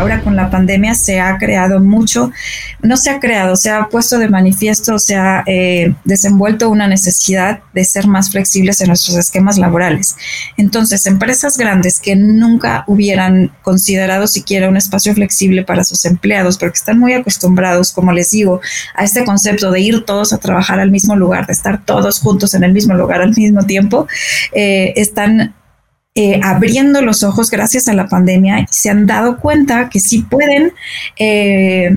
ahora con la pandemia se ha creado mucho, no se ha creado, se ha puesto de manifiesto, se ha eh, desenvuelto una necesidad de ser más flexibles en nuestros esquemas laborales. Entonces, empresas grandes que nunca hubieran considerado siquiera un espacio flexible para sus empleados, porque están muy acostumbrados, como les digo, a este concepto de ir todos a trabajar al mismo lugar, de estar todos juntos en el mismo lugar al mismo tiempo, eh, están eh, abriendo los ojos gracias a la pandemia se han dado cuenta que sí pueden eh,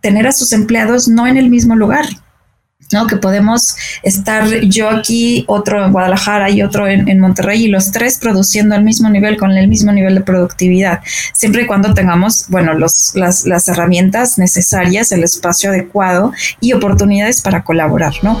tener a sus empleados no en el mismo lugar. ¿no? Que podemos estar yo aquí, otro en Guadalajara y otro en, Monterrey y los tres produciendo al mismo nivel, con el mismo nivel de productividad, siempre y cuando tengamos, bueno, los, las, las herramientas necesarias, el espacio adecuado y oportunidades para colaborar, ¿no?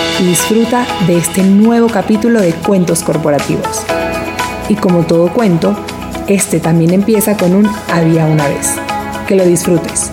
y disfruta de este nuevo capítulo de Cuentos Corporativos. Y como todo cuento, este también empieza con un había una vez. Que lo disfrutes.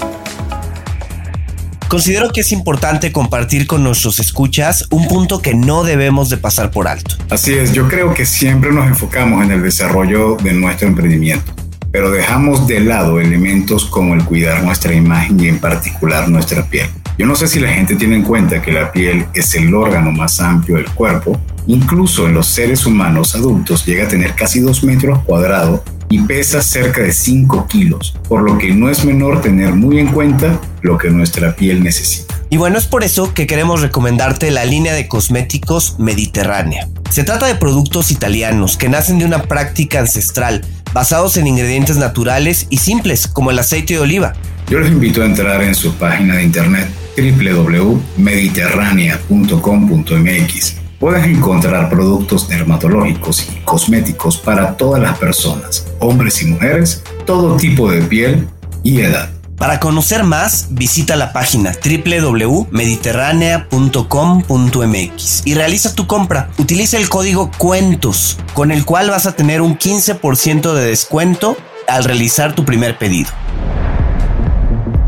Considero que es importante compartir con nuestros escuchas un punto que no debemos de pasar por alto. Así es, yo creo que siempre nos enfocamos en el desarrollo de nuestro emprendimiento, pero dejamos de lado elementos como el cuidar nuestra imagen y en particular nuestra piel. Yo no sé si la gente tiene en cuenta que la piel es el órgano más amplio del cuerpo. Incluso en los seres humanos adultos llega a tener casi 2 metros cuadrados y pesa cerca de 5 kilos, por lo que no es menor tener muy en cuenta lo que nuestra piel necesita. Y bueno, es por eso que queremos recomendarte la línea de cosméticos mediterránea. Se trata de productos italianos que nacen de una práctica ancestral, basados en ingredientes naturales y simples como el aceite de oliva. Yo les invito a entrar en su página de internet www.mediterránea.com.mx. Puedes encontrar productos dermatológicos y cosméticos para todas las personas, hombres y mujeres, todo tipo de piel y edad. Para conocer más, visita la página www.mediterránea.com.mx y realiza tu compra. Utiliza el código CUENTOS, con el cual vas a tener un 15% de descuento al realizar tu primer pedido.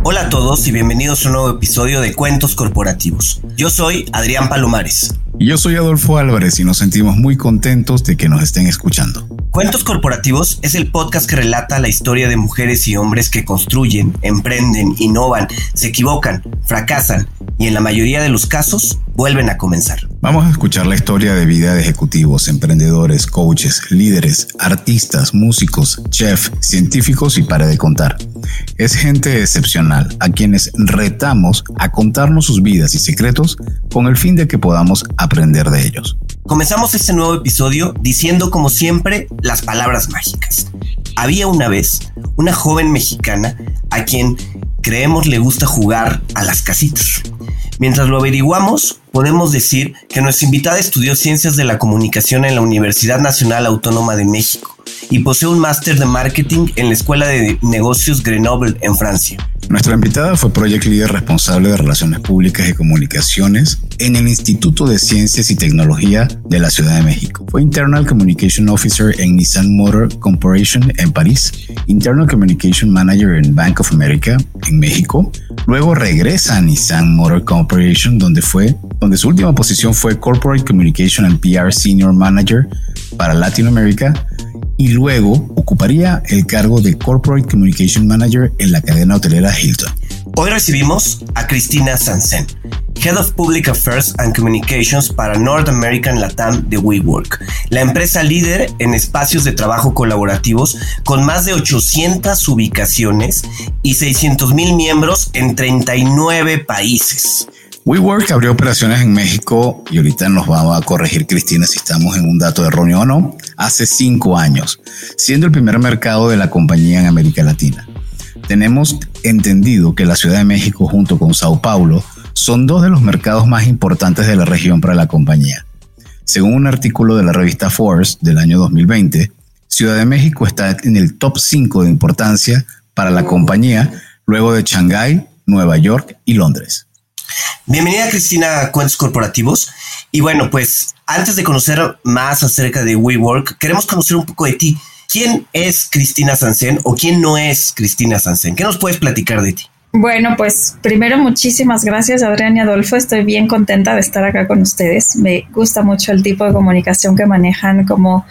Hola a todos y bienvenidos a un nuevo episodio de Cuentos Corporativos. Yo soy Adrián Palomares. Y yo soy Adolfo Álvarez y nos sentimos muy contentos de que nos estén escuchando. Cuentos Corporativos es el podcast que relata la historia de mujeres y hombres que construyen, emprenden, innovan, se equivocan, fracasan y en la mayoría de los casos vuelven a comenzar. Vamos a escuchar la historia de vida de ejecutivos, emprendedores, coaches, líderes, artistas, músicos, chefs, científicos y para de contar. Es gente excepcional a quienes retamos a contarnos sus vidas y secretos con el fin de que podamos aprender de ellos. Comenzamos este nuevo episodio diciendo como siempre las palabras mágicas. Había una vez una joven mexicana a quien creemos le gusta jugar a las casitas. Mientras lo averiguamos, podemos decir que nuestra invitada estudió Ciencias de la Comunicación en la Universidad Nacional Autónoma de México y posee un máster de marketing en la Escuela de Negocios Grenoble en Francia. Nuestra invitada fue Project Leader responsable de Relaciones Públicas y Comunicaciones en el Instituto de Ciencias y Tecnología de la Ciudad de México. Fue Internal Communication Officer en Nissan Motor Corporation en París, Internal Communication Manager en Bank of America en México. Luego regresa a Nissan Motor Corporation donde fue donde su última posición fue Corporate Communication and PR Senior Manager para Latinoamérica y luego ocuparía el cargo de Corporate Communication Manager en la cadena hotelera Hilton. Hoy recibimos a Cristina Sansen, Head of Public Affairs and Communications para North American Latam de WeWork, la empresa líder en espacios de trabajo colaborativos con más de 800 ubicaciones y 600 mil miembros en 39 países. WeWork abrió operaciones en México y ahorita nos va a corregir Cristina si estamos en un dato erróneo o no, hace cinco años, siendo el primer mercado de la compañía en América Latina. Tenemos entendido que la Ciudad de México junto con Sao Paulo son dos de los mercados más importantes de la región para la compañía. Según un artículo de la revista Forbes del año 2020, Ciudad de México está en el top 5 de importancia para la compañía, luego de Shanghái, Nueva York y Londres. Bienvenida Cristina a Cuentos Corporativos. Y bueno, pues antes de conocer más acerca de WeWork, queremos conocer un poco de ti. ¿Quién es Cristina Sansen o quién no es Cristina Sansen? ¿Qué nos puedes platicar de ti? Bueno, pues primero muchísimas gracias Adrián y Adolfo. Estoy bien contenta de estar acá con ustedes. Me gusta mucho el tipo de comunicación que manejan, cómo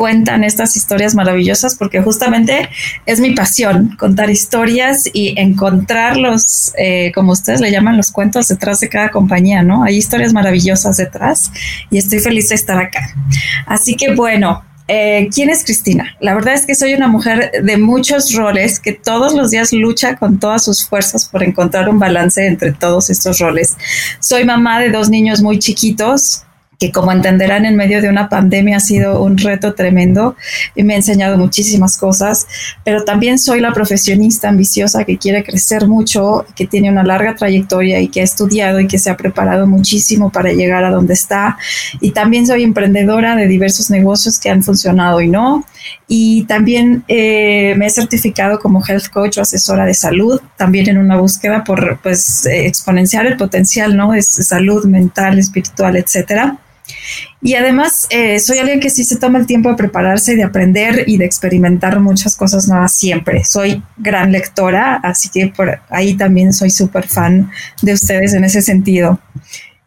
cuentan estas historias maravillosas, porque justamente es mi pasión, contar historias y encontrarlos, eh, como ustedes le llaman, los cuentos detrás de cada compañía, ¿no? Hay historias maravillosas detrás y estoy feliz de estar acá. Así que bueno, eh, ¿quién es Cristina? La verdad es que soy una mujer de muchos roles que todos los días lucha con todas sus fuerzas por encontrar un balance entre todos estos roles. Soy mamá de dos niños muy chiquitos, que como entenderán en medio de una pandemia ha sido un reto tremendo y me ha enseñado muchísimas cosas, pero también soy la profesionista ambiciosa que quiere crecer mucho, que tiene una larga trayectoria y que ha estudiado y que se ha preparado muchísimo para llegar a donde está. Y también soy emprendedora de diversos negocios que han funcionado y no. Y también eh, me he certificado como health coach o asesora de salud, también en una búsqueda por pues exponenciar el potencial, ¿no? Es salud mental, espiritual, etcétera. Y además eh, soy alguien que sí se toma el tiempo de prepararse, de aprender y de experimentar muchas cosas nuevas siempre. Soy gran lectora, así que por ahí también soy súper fan de ustedes en ese sentido.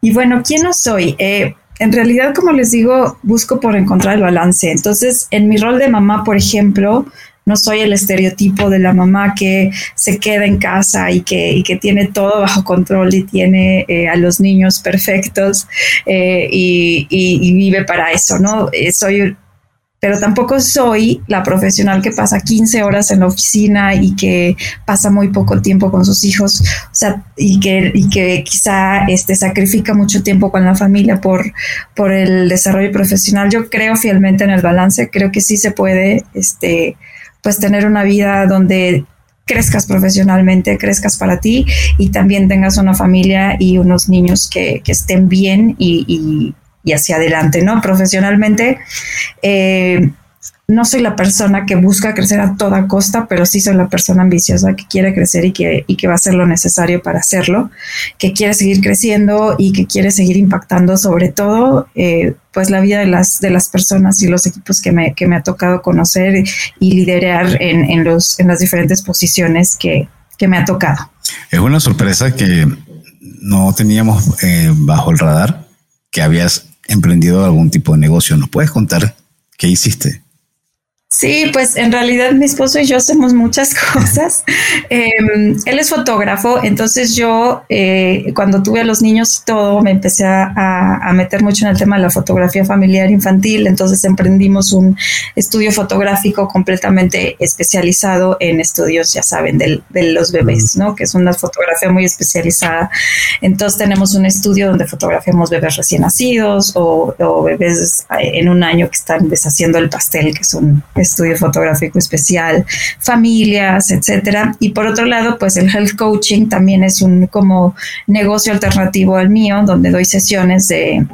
Y bueno, ¿quién no soy? Eh, en realidad, como les digo, busco por encontrar el balance. Entonces, en mi rol de mamá, por ejemplo, no soy el estereotipo de la mamá que se queda en casa y que, que tiene todo bajo control y tiene eh, a los niños perfectos eh, y, vive para eso, ¿no? Eh, soy pero tampoco soy la profesional que pasa 15 horas en la oficina y que pasa muy poco tiempo con sus hijos, o sea, y que, y que quizá este, sacrifica mucho tiempo con la familia por, por el desarrollo profesional. Yo creo fielmente en el balance, creo que sí se puede, este, pues tener una vida donde crezcas profesionalmente, crezcas para ti y también tengas una familia y unos niños que, estén bien y, hacia adelante, ¿no? Profesionalmente, eh, no soy la persona que busca crecer a toda costa, pero sí soy la persona ambiciosa que quiere crecer y que, va a hacer lo necesario para hacerlo, que quiere seguir creciendo y que quiere seguir impactando sobre todo eh, pues la vida de las, de las personas y los equipos que me, ha tocado conocer y liderar en, los, las diferentes posiciones que, que me ha tocado. Es una sorpresa que no teníamos eh, bajo el radar que habías emprendido algún tipo de negocio. ¿Nos puedes contar qué hiciste? Sí, pues en realidad mi esposo y yo hacemos muchas cosas. Em, él es fotógrafo, entonces yo eh, cuando tuve a los niños y todo me empecé a, meter mucho en el tema de la fotografía familiar infantil, entonces emprendimos un estudio fotográfico completamente especializado en estudios, ya saben, de los bebés, ¿no? Que es una fotografía muy especializada. Entonces tenemos un estudio donde fotografiamos bebés recién nacidos o, o bebés en un año que están deshaciendo el pastel, que son estudio fotográfico especial, familias, etcétera. Y por otro lado, pues el health coaching también es un como negocio alternativo al mío, donde doy sesiones de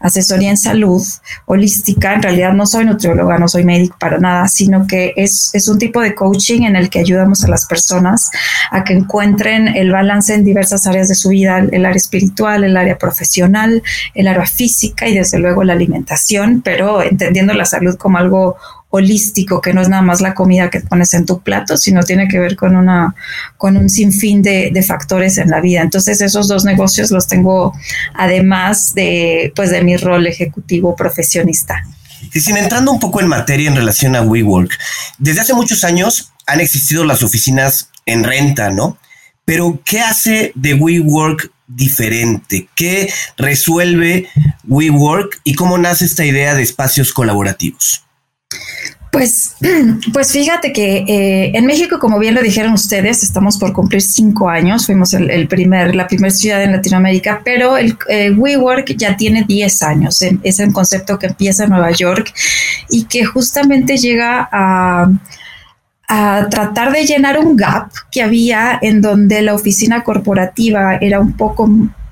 asesoría en salud holística. En realidad no soy nutrióloga, no soy médico para nada, sino que es, es, un tipo de coaching en el que ayudamos a las personas a que encuentren el balance en diversas áreas de su vida, el área espiritual, el área profesional, el área física y desde luego la alimentación, pero entendiendo la salud como algo holístico, que no es nada más la comida que pones en tu plato, sino tiene que ver con una, con un sinfín de, de factores en la vida. Entonces, esos dos negocios los tengo además de, pues, de mi rol ejecutivo profesionista. Y sin entrando un poco en materia en relación a WeWork, desde hace muchos años han existido las oficinas en renta, ¿no? Pero, ¿qué hace de WeWork diferente? ¿Qué resuelve WeWork y cómo nace esta idea de espacios colaborativos? Pues, pues fíjate que eh, en México, como bien lo dijeron ustedes, estamos por cumplir cinco años. Fuimos el, primer, la primera ciudad en Latinoamérica, pero el eh, WeWork ya tiene 10 años. Es un concepto que empieza en Nueva York y que justamente llega a, a tratar de llenar un gap que había en donde la oficina corporativa era un poco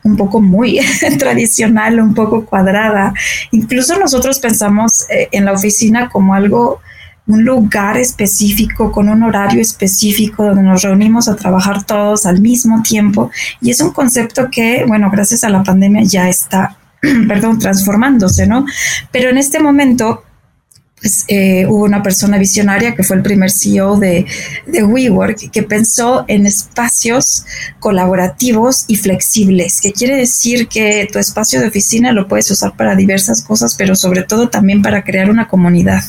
un poco muy tradicional, un poco cuadrada. Incluso nosotros pensamos eh, en la oficina como algo un lugar específico, con un horario específico, donde nos reunimos a trabajar todos al mismo tiempo. Y es un concepto que, bueno, gracias a la pandemia ya está, perdón, transformándose, ¿no? Pero en este momento pues, eh, hubo una persona visionaria que fue el primer CEO de, de, WeWork que pensó en espacios colaborativos y flexibles, que quiere decir que tu espacio de oficina lo puedes usar para diversas cosas, pero sobre todo también para crear una comunidad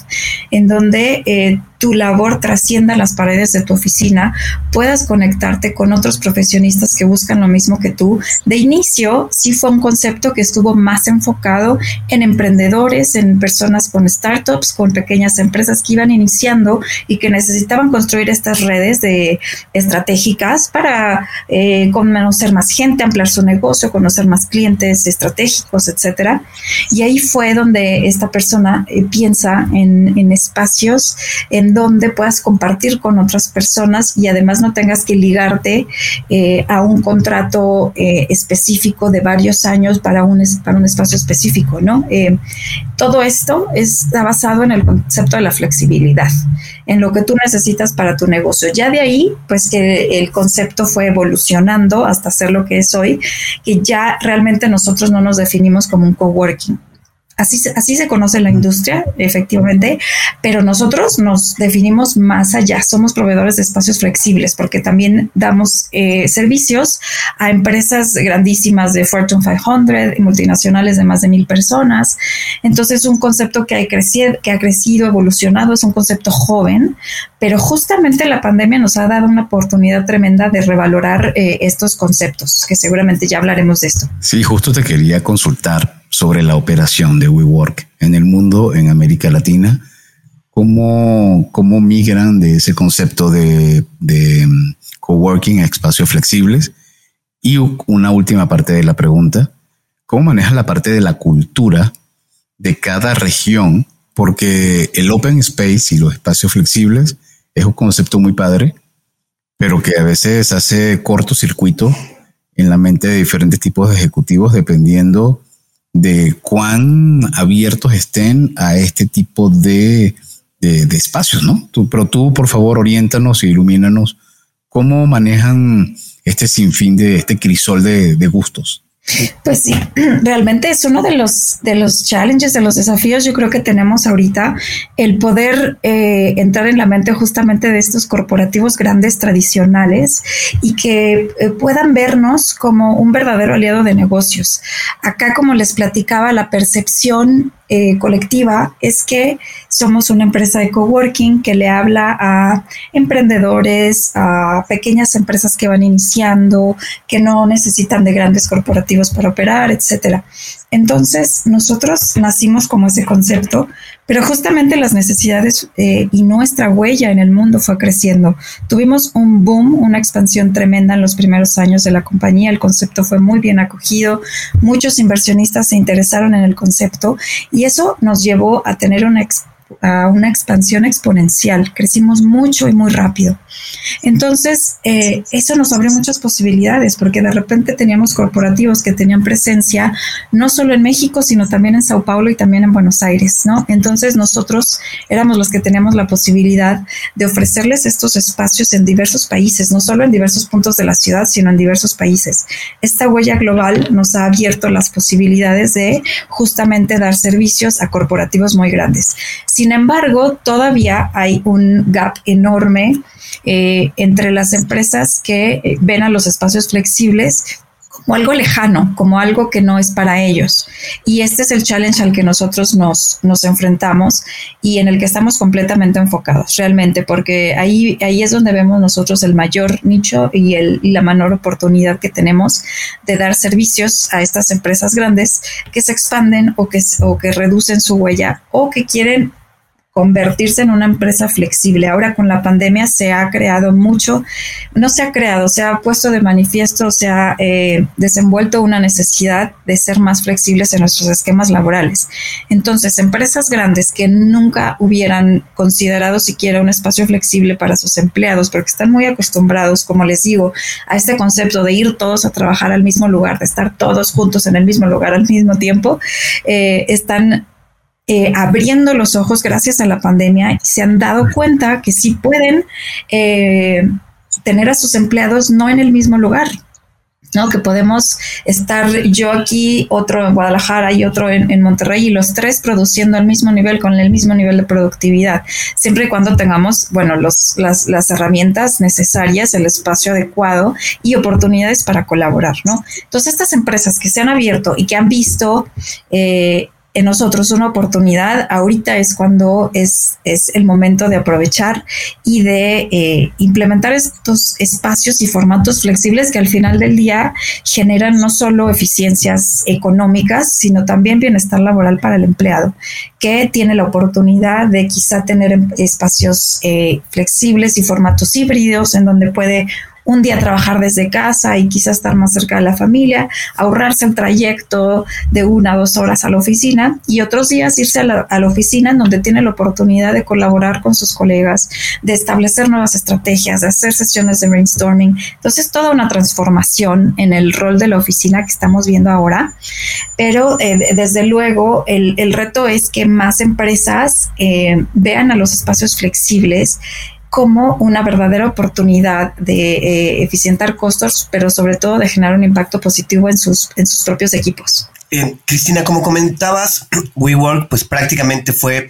en donde eh, tu labor trascienda las paredes de tu oficina, puedas conectarte con otros profesionistas que buscan lo mismo que tú. De inicio, sí fue un concepto que estuvo más enfocado en emprendedores, en personas con startups, con pequeñas empresas que iban iniciando y que necesitaban construir estas redes de estratégicas para eh, conocer más gente, ampliar su negocio, conocer más clientes estratégicos, etcétera. Y ahí fue donde esta persona eh, piensa en, en espacios en donde puedas compartir con otras personas y además no tengas que ligarte eh, a un contrato eh, específico de varios años para un, para un espacio específico, ¿no? Eh, todo esto está basado en el concepto de la flexibilidad, en lo que tú necesitas para tu negocio. Ya de ahí, pues que el concepto fue evolucionando hasta ser lo que es hoy, que ya realmente nosotros no nos definimos como un coworking Así, así se conoce la industria, efectivamente, pero nosotros nos definimos más allá. Somos proveedores de espacios flexibles porque también damos eh, servicios a empresas grandísimas de Fortune 500 y multinacionales de más de mil personas. Entonces, un concepto que, hay que ha crecido, evolucionado, es un concepto joven, pero justamente la pandemia nos ha dado una oportunidad tremenda de revalorar eh, estos conceptos, que seguramente ya hablaremos de esto. Sí, justo te quería consultar sobre la operación de WeWork en el mundo, en América Latina, cómo, cómo migran de ese concepto de, de mm, coworking a espacios flexibles. Y una última parte de la pregunta, ¿cómo manejan la parte de la cultura de cada región? Porque el open space y los espacios flexibles es un concepto muy padre, pero que a veces hace cortocircuito en la mente de diferentes tipos de ejecutivos dependiendo de cuán abiertos estén a este tipo de, espacios, ¿no? Tú, pero tú, por favor, oriéntanos e ilumínanos cómo manejan este sinfín de este crisol de, de gustos. Pues sí, realmente es uno de los, de los challenges, de los desafíos yo creo que tenemos ahorita, el poder eh, entrar en la mente justamente de estos corporativos grandes tradicionales y que eh, puedan vernos como un verdadero aliado de negocios. Acá, como les platicaba, la percepción eh, colectiva es que somos una empresa de coworking que le habla a emprendedores, a pequeñas empresas que van iniciando, que no necesitan de grandes corporativos para operar, etcétera. Entonces, nosotros nacimos como ese concepto, pero justamente las necesidades eh, y nuestra huella en el mundo fue creciendo. Tuvimos un boom, una expansión tremenda en los primeros años de la compañía. El concepto fue muy bien acogido. Muchos inversionistas se interesaron en el concepto y eso nos llevó a tener una expansión a una expansión exponencial, crecimos mucho y muy rápido. Entonces, eh, eso nos abrió muchas posibilidades porque de repente teníamos corporativos que tenían presencia no solo en México, sino también en Sao Paulo y también en Buenos Aires, ¿no? Entonces, nosotros éramos los que teníamos la posibilidad de ofrecerles estos espacios en diversos países, no solo en diversos puntos de la ciudad, sino en diversos países. Esta huella global nos ha abierto las posibilidades de justamente dar servicios a corporativos muy grandes. Sin embargo, todavía hay un gap enorme eh, entre las empresas que eh, ven a los espacios flexibles como algo lejano, como algo que no es para ellos. Y este es el challenge al que nosotros nos, nos enfrentamos y en el que estamos completamente enfocados, realmente, porque ahí, ahí es donde vemos nosotros el mayor nicho y, el, y la menor oportunidad que tenemos de dar servicios a estas empresas grandes que se expanden o que, o que reducen su huella o que quieren convertirse en una empresa flexible. Ahora con la pandemia se ha creado mucho, no se ha creado, se ha puesto de manifiesto, se ha eh, desenvuelto una necesidad de ser más flexibles en nuestros esquemas laborales. Entonces, empresas grandes que nunca hubieran considerado siquiera un espacio flexible para sus empleados, porque están muy acostumbrados, como les digo, a este concepto de ir todos a trabajar al mismo lugar, de estar todos juntos en el mismo lugar al mismo tiempo, eh, están eh, abriendo los ojos gracias a la pandemia y se han dado cuenta que sí pueden eh, tener a sus empleados no en el mismo lugar, ¿no? Que podemos estar yo aquí, otro en Guadalajara y otro en, Monterrey y los tres produciendo al mismo nivel, con el mismo nivel de productividad, siempre y cuando tengamos, bueno, los, las, las herramientas necesarias, el espacio adecuado y oportunidades para colaborar, ¿no? Entonces, estas empresas que se han abierto y que han visto eh, en nosotros una oportunidad, ahorita es cuando es, es el momento de aprovechar y de eh, implementar estos espacios y formatos flexibles que al final del día generan no solo eficiencias económicas, sino también bienestar laboral para el empleado, que tiene la oportunidad de quizá tener em, espacios eh, flexibles y formatos híbridos en donde puede un día trabajar desde casa y quizás estar más cerca de la familia, ahorrarse el trayecto de una o dos horas a la oficina y otros días irse a la, oficina en donde tiene la oportunidad de colaborar con sus colegas, de establecer nuevas estrategias, de hacer sesiones de brainstorming. Entonces, toda una transformación en el rol de la oficina que estamos viendo ahora. Pero eh, desde luego, el, reto es que más empresas eh, vean a los espacios flexibles como una verdadera oportunidad de eh, eficientar costos, pero sobre todo de generar un impacto positivo en sus, en sus propios equipos. Eh, Cristina, como comentabas, WeWork pues prácticamente fue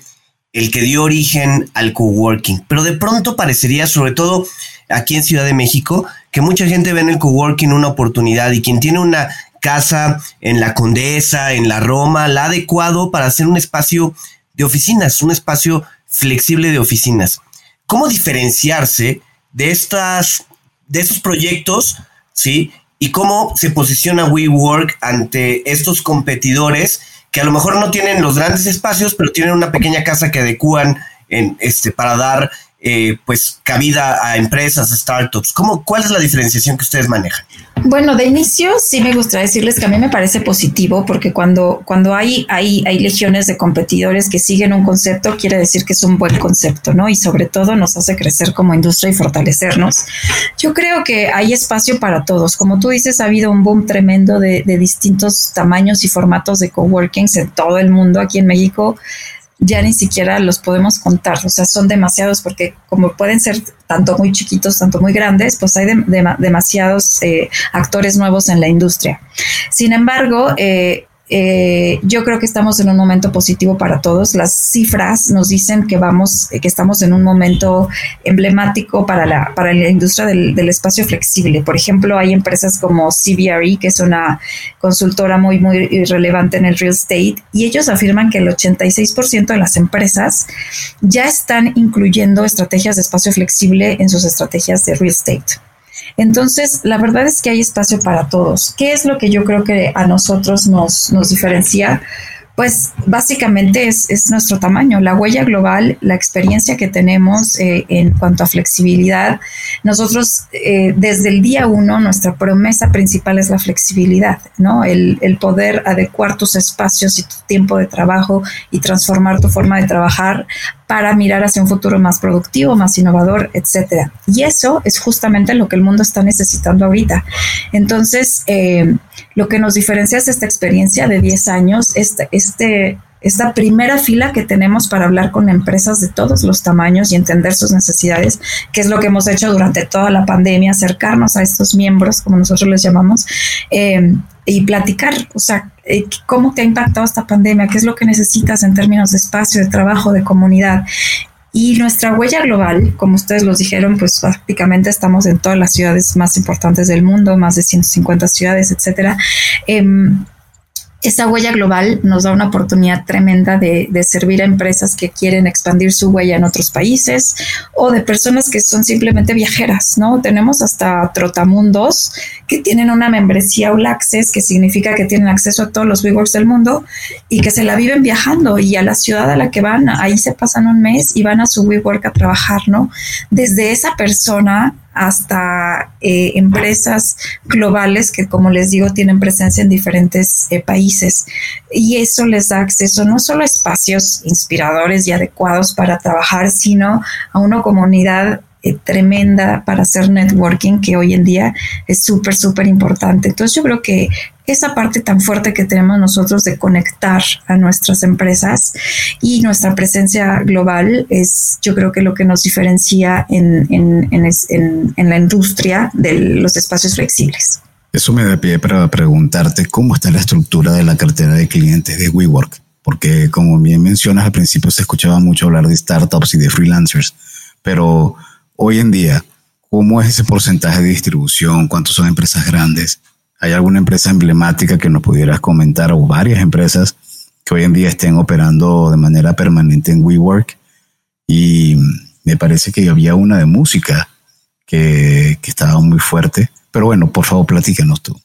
el que dio origen al coworking, pero de pronto parecería, sobre todo aquí en Ciudad de México, que mucha gente ve en el coworking una oportunidad y quien tiene una casa en la Condesa, en la Roma, la adecuado para hacer un espacio de oficinas, un espacio flexible de oficinas. ¿Cómo diferenciarse de estas, de estos proyectos, sí? Y cómo se posiciona WeWork ante estos competidores que a lo mejor no tienen los grandes espacios, pero tienen una pequeña casa que adecúan en este para dar eh, pues cabida a empresas, startups? ¿Cómo, ¿Cuál es la diferenciación que ustedes manejan? Bueno, de inicio sí me gustaría decirles que a mí me parece positivo porque cuando, cuando hay, hay, hay legiones de competidores que siguen un concepto, quiere decir que es un buen concepto, ¿no? Y sobre todo nos hace crecer como industria y fortalecernos. Yo creo que hay espacio para todos. Como tú dices, ha habido un boom tremendo de, de distintos tamaños y formatos de coworkings en todo el mundo. Aquí en México ya ni siquiera los podemos contar, o sea, son demasiados porque como pueden ser tanto muy chiquitos, tanto muy grandes, pues hay demasiados eh, actores nuevos en la industria. Sin embargo, eh, eh, yo creo que estamos en un momento positivo para todos. Las cifras nos dicen que vamos, que estamos en un momento emblemático para la, para la industria del, del espacio flexible. Por ejemplo, hay empresas como CBRE, que es una consultora muy, muy relevante en el real estate, y ellos afirman que el 86% de las empresas ya están incluyendo estrategias de espacio flexible en sus estrategias de real estate. Entonces, la verdad es que hay espacio para todos. ¿Qué es lo que yo creo que a nosotros nos, nos diferencia? Pues básicamente es, es, nuestro tamaño, la huella global, la experiencia que tenemos eh, en cuanto a flexibilidad. Nosotros eh, desde el día uno, nuestra promesa principal es la flexibilidad, ¿no? El, el, poder adecuar tus espacios y tu tiempo de trabajo y transformar tu forma de trabajar para mirar hacia un futuro más productivo, más innovador, etcétera. Y eso es justamente lo que el mundo está necesitando ahorita. Entonces, eh, lo que nos diferencia es esta experiencia de 10 años, este, este, esta primera fila que tenemos para hablar con empresas de todos los tamaños y entender sus necesidades, que es lo que hemos hecho durante toda la pandemia, acercarnos a estos miembros, como nosotros les llamamos, eh, y platicar, o sea, eh, cómo te ha impactado esta pandemia, qué es lo que necesitas en términos de espacio, de trabajo, de comunidad. Y nuestra huella global, como ustedes los dijeron, pues prácticamente estamos en todas las ciudades más importantes del mundo, más de 150 ciudades, etcétera. Em, esa huella global nos da una oportunidad tremenda de, servir a empresas que quieren expandir su huella en otros países o de personas que son simplemente viajeras, ¿no? Tenemos hasta trotamundos que tienen una membresía All Access, que significa que tienen acceso a todos los WeWorks del mundo y que se la viven viajando y a la ciudad a la que van, ahí se pasan un mes y van a su WeWork a trabajar, ¿no? Desde esa persona hasta eh, empresas globales que, como les digo, tienen presencia en diferentes eh, países. Y eso les da acceso no solo a espacios inspiradores y adecuados para trabajar, sino a una comunidad eh, tremenda para hacer networking que hoy en día es súper, súper importante. Entonces yo creo que esa parte tan fuerte que tenemos nosotros de conectar a nuestras empresas y nuestra presencia global es yo creo que lo que nos diferencia en, en la industria de los espacios flexibles. Eso me da pie para preguntarte cómo está la estructura de la cartera de clientes de WeWork, porque como bien mencionas al principio se escuchaba mucho hablar de startups y de freelancers, pero hoy en día, ¿cómo es ese porcentaje de distribución? ¿Cuántos son empresas grandes? ¿Hay alguna empresa emblemática que nos pudieras comentar o varias empresas que hoy en día estén operando de manera permanente en WeWork? Y me parece que había una de música que, que estaba muy fuerte. Pero bueno, por favor, platícanos tú.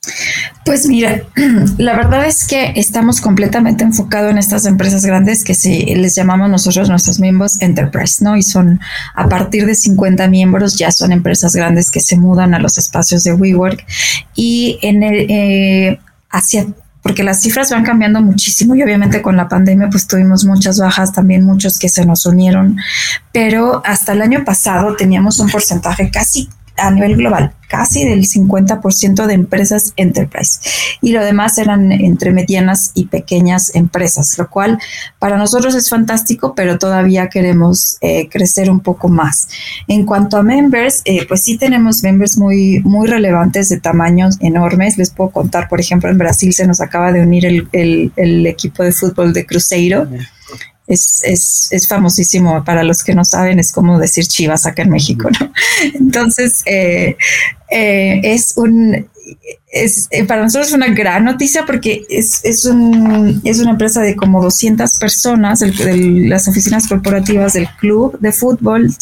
Pues mira, la verdad es que estamos completamente enfocados en estas empresas grandes que se les llamamos nosotros nuestros miembros enterprise, ¿no? Y son a partir de 50 miembros ya son empresas grandes que se mudan a los espacios de WeWork y en el eh, hacia porque las cifras van cambiando muchísimo y obviamente con la pandemia pues tuvimos muchas bajas, también muchos que se nos unieron, pero hasta el año pasado teníamos un porcentaje casi a nivel global, casi del 50% de empresas enterprise y lo demás eran entre medianas y pequeñas empresas, lo cual para nosotros es fantástico, pero todavía queremos eh, crecer un poco más. En cuanto a members, eh, pues sí tenemos members muy, muy relevantes de tamaños enormes. Les puedo contar, por ejemplo, en Brasil se nos acaba de unir el, el, el equipo de fútbol de Cruzeiro es, es, es, famosísimo. Para los que no saben, es como decir Chivas acá en México, ¿no? Entonces, eh, eh, es un. Es, eh, para nosotros es una gran noticia porque es, es, un, es una empresa de como 200 personas, las oficinas corporativas del club de fútbol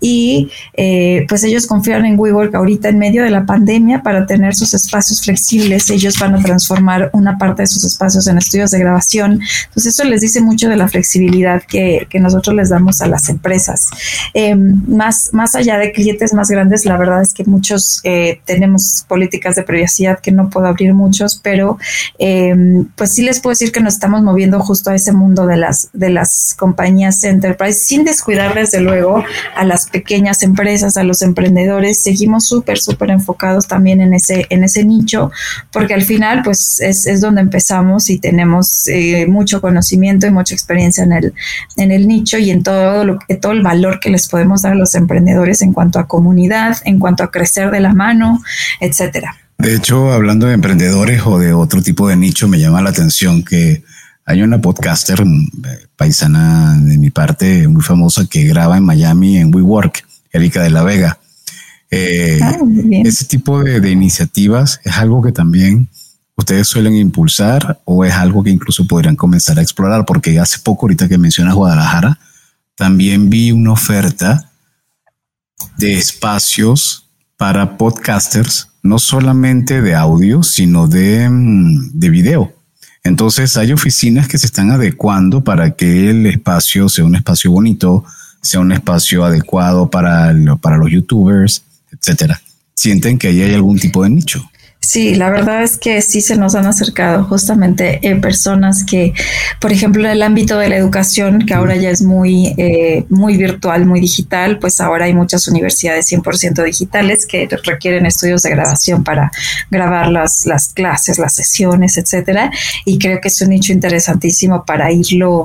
y eh, pues ellos confiaron en WeWork ahorita en medio de la pandemia para tener sus espacios flexibles. Ellos van a transformar una parte de sus espacios en estudios de grabación. Entonces eso les dice mucho de la flexibilidad que, nosotros les damos a las empresas. Em, más, más allá de clientes más grandes, la verdad es que muchos eh, tenemos políticas de privacidad que no puedo abrir muchos, pero em, pues sí les puedo decir que nos estamos moviendo justo a ese mundo de las, de las compañías enterprise sin descuidar desde luego a las pequeñas empresas, a los emprendedores, seguimos súper, súper enfocados también en ese, en ese nicho, porque al final pues es, es donde empezamos y tenemos eh, mucho conocimiento y mucha experiencia en el, en el nicho y en todo, lo, todo el valor que les podemos dar a los emprendedores en cuanto a comunidad, en cuanto a crecer de la mano, etcétera. De hecho, hablando de emprendedores o de otro tipo de nicho, me llama la atención que hay una podcaster mm, paisana de mi parte muy famosa que graba en Miami en WeWork, Erika de la Vega. Eh, ah, ese tipo de, iniciativas es algo que también ustedes suelen impulsar o es algo que incluso podrían comenzar a explorar, porque hace poco, ahorita que mencionas Guadalajara, también vi una oferta de espacios para podcasters, no solamente de audio, sino de, mm, de video. Entonces hay oficinas que se están adecuando para que el espacio sea un espacio bonito, sea un espacio adecuado para, para los youtubers, etcétera. Sienten que ahí hay algún tipo de nicho. Sí, la verdad es que sí se nos han acercado justamente eh, personas que, por ejemplo, en el ámbito de la educación, que ahora ya es muy, eh, muy virtual, muy digital, pues ahora hay muchas universidades 100% digitales que requieren estudios de grabación para grabar las, las clases, las sesiones, etcétera. Y creo que es un nicho interesantísimo para irlo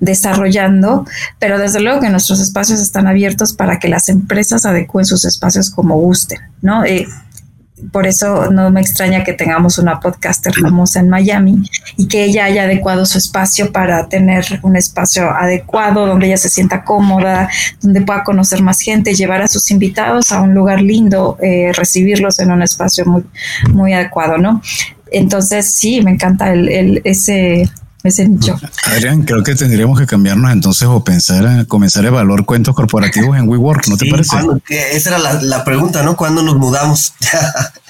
desarrollando, pero desde luego que nuestros espacios están abiertos para que las empresas adecúen sus espacios como gusten, ¿no? Eh, por eso no me extraña que tengamos una podcaster famosa en Miami y que ella haya adecuado su espacio para tener un espacio adecuado donde ella se sienta cómoda, donde pueda conocer más gente, llevar a sus invitados a un lugar lindo, eh, recibirlos en un espacio muy, muy adecuado, ¿no? Entonces sí, me encanta el, ese ese nicho. Adrián, creo que tendríamos que cambiarnos entonces o pensar, comenzar a evaluar cuentos corporativos en WeWork, ¿no te parece? esa era la, pregunta, ¿no? ¿Cuándo nos mudamos?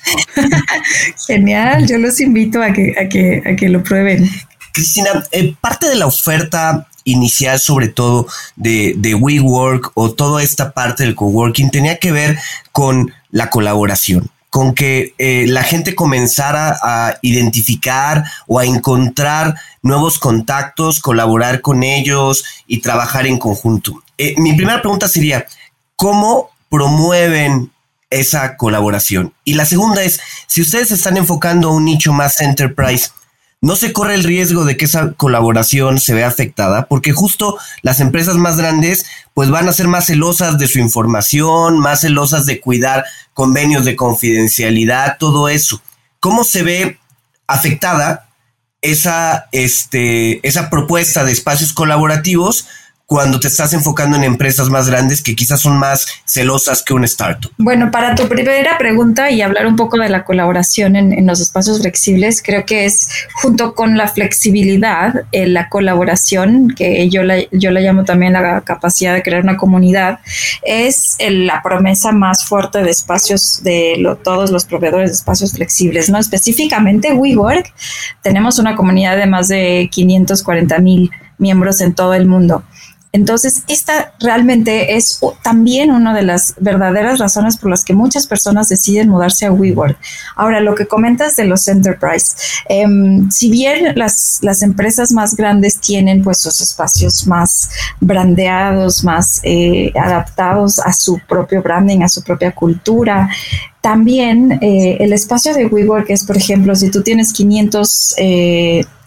Genial, yo los invito a que, a que, a que lo prueben. Cristina, eh, parte de la oferta inicial, sobre todo de, de WeWork o toda esta parte del coworking, tenía que ver con la colaboración con que eh, la gente comenzara a identificar o a encontrar nuevos contactos, colaborar con ellos y trabajar en conjunto. Eh, mi primera pregunta sería, ¿cómo promueven esa colaboración. Y la segunda es, si ustedes están enfocando a un nicho más enterprise, no se corre el riesgo de que esa colaboración se vea afectada, porque justo las empresas más grandes pues van a ser más celosas de su información, más celosas de cuidar convenios de confidencialidad, todo eso. ¿Cómo se ve afectada esa, este, esa propuesta de espacios colaborativos cuando te estás enfocando en empresas más grandes que quizás son más celosas que un startup? Bueno, para tu primera pregunta y hablar un poco de la colaboración en, los espacios flexibles, creo que es junto con la flexibilidad, eh, la colaboración, que yo la, yo la llamo también la capacidad de crear una comunidad, es la promesa más fuerte de espacios de todos los proveedores de espacios flexibles, ¿no? Específicamente WeWork, tenemos una comunidad de más de 540 mil miembros en todo el mundo. Entonces, esta realmente es también una de las verdaderas razones por las que muchas personas deciden mudarse a WeWork. Ahora, lo que comentas de los enterprise, em, si bien las, las, empresas más grandes tienen pues sus espacios más brandeados, más eh, adaptados a su propio branding, a su propia cultura, también eh, el espacio de WeWork es, por ejemplo, si tú tienes 500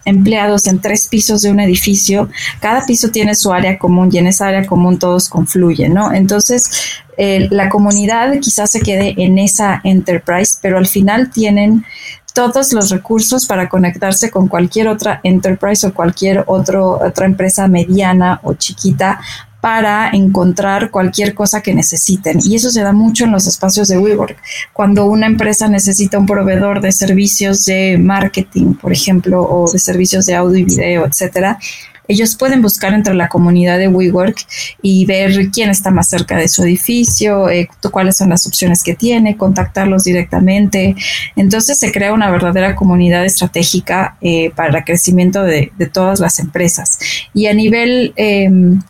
empleados en tres pisos de un edificio, cada piso tiene su área común y en esa área común todos confluyen, ¿no? Entonces, eh, la comunidad quizás se quede en esa enterprise, pero al final tienen todos los recursos para conectarse con cualquier otra enterprise o cualquier otra empresa mediana o chiquita para encontrar cualquier cosa que necesiten. Y eso se da mucho en los espacios de WeWork. Cuando una empresa necesita un proveedor de servicios de marketing, por ejemplo, o de servicios de audio y video, etcétera, ellos pueden buscar entre la comunidad de WeWork y ver quién está más cerca de su edificio, eh, cuáles son las opciones que tiene, contactarlos directamente. Entonces se crea una verdadera comunidad estratégica eh, para el crecimiento de, todas las empresas. Y a nivel em,